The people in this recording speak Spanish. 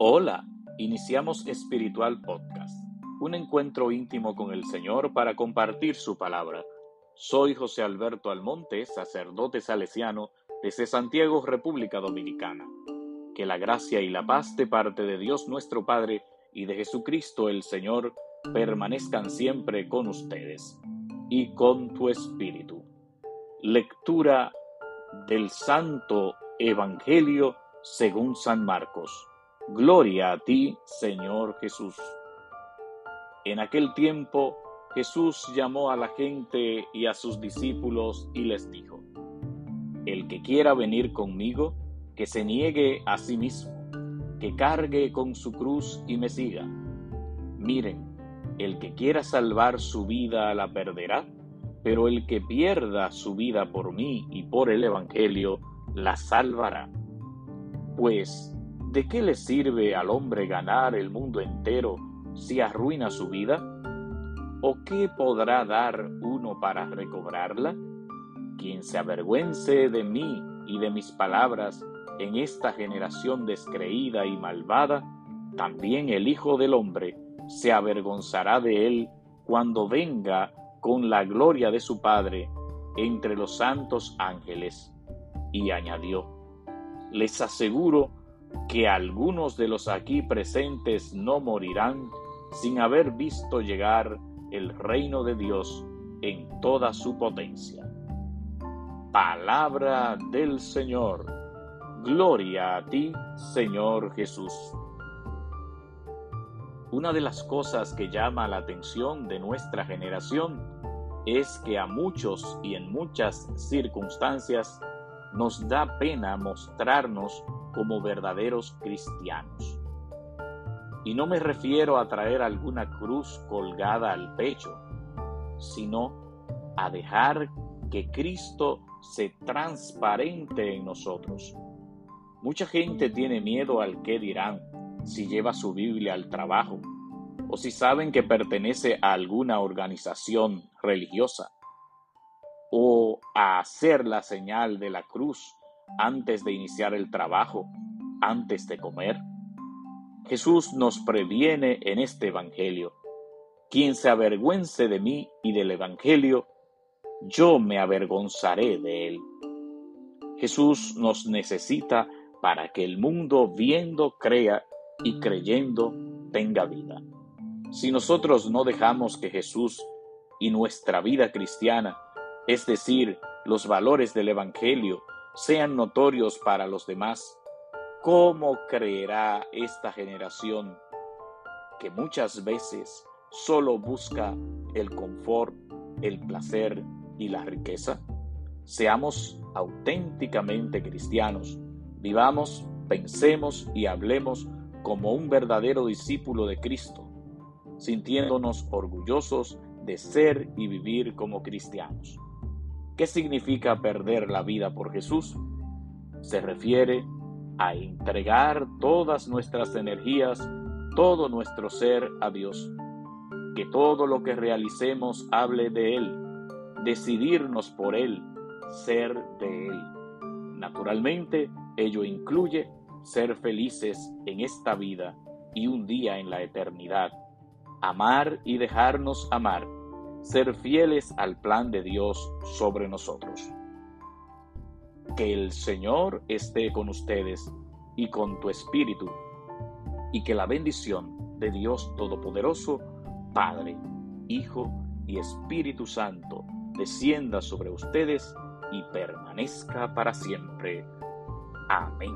Hola, iniciamos Espiritual Podcast, un encuentro íntimo con el Señor para compartir su palabra. Soy José Alberto Almonte, sacerdote salesiano desde Santiago, República Dominicana. Que la gracia y la paz de parte de Dios nuestro Padre y de Jesucristo el Señor permanezcan siempre con ustedes y con tu espíritu. Lectura del Santo Evangelio según San Marcos. Gloria a ti, Señor Jesús. En aquel tiempo Jesús llamó a la gente y a sus discípulos y les dijo, El que quiera venir conmigo, que se niegue a sí mismo, que cargue con su cruz y me siga. Miren, el que quiera salvar su vida la perderá, pero el que pierda su vida por mí y por el Evangelio la salvará. Pues, ¿de qué le sirve al hombre ganar el mundo entero si arruina su vida? ¿O qué podrá dar uno para recobrarla? Quien se avergüence de mí y de mis palabras en esta generación descreída y malvada, también el Hijo del Hombre se avergonzará de él cuando venga con la gloria de su Padre entre los santos ángeles. Y añadió, les aseguro que algunos de los aquí presentes no morirán sin haber visto llegar el reino de Dios en toda su potencia. Palabra del Señor. Gloria a ti, Señor Jesús. Una de las cosas que llama la atención de nuestra generación es que a muchos y en muchas circunstancias nos da pena mostrarnos como verdaderos cristianos. Y no me refiero a traer alguna cruz colgada al pecho, sino a dejar que Cristo se transparente en nosotros. Mucha gente tiene miedo al que dirán si lleva su Biblia al trabajo o si saben que pertenece a alguna organización religiosa o a hacer la señal de la cruz antes de iniciar el trabajo, antes de comer. Jesús nos previene en este Evangelio. Quien se avergüence de mí y del Evangelio, yo me avergonzaré de él. Jesús nos necesita para que el mundo viendo crea y creyendo tenga vida. Si nosotros no dejamos que Jesús y nuestra vida cristiana es decir, los valores del Evangelio, sean notorios para los demás, ¿cómo creerá esta generación que muchas veces solo busca el confort, el placer y la riqueza? Seamos auténticamente cristianos, vivamos, pensemos y hablemos como un verdadero discípulo de Cristo, sintiéndonos orgullosos de ser y vivir como cristianos. ¿Qué significa perder la vida por Jesús? Se refiere a entregar todas nuestras energías, todo nuestro ser a Dios. Que todo lo que realicemos hable de Él, decidirnos por Él, ser de Él. Naturalmente, ello incluye ser felices en esta vida y un día en la eternidad. Amar y dejarnos amar ser fieles al plan de Dios sobre nosotros. Que el Señor esté con ustedes y con tu espíritu, y que la bendición de Dios Todopoderoso, Padre, Hijo y Espíritu Santo, descienda sobre ustedes y permanezca para siempre. Amén.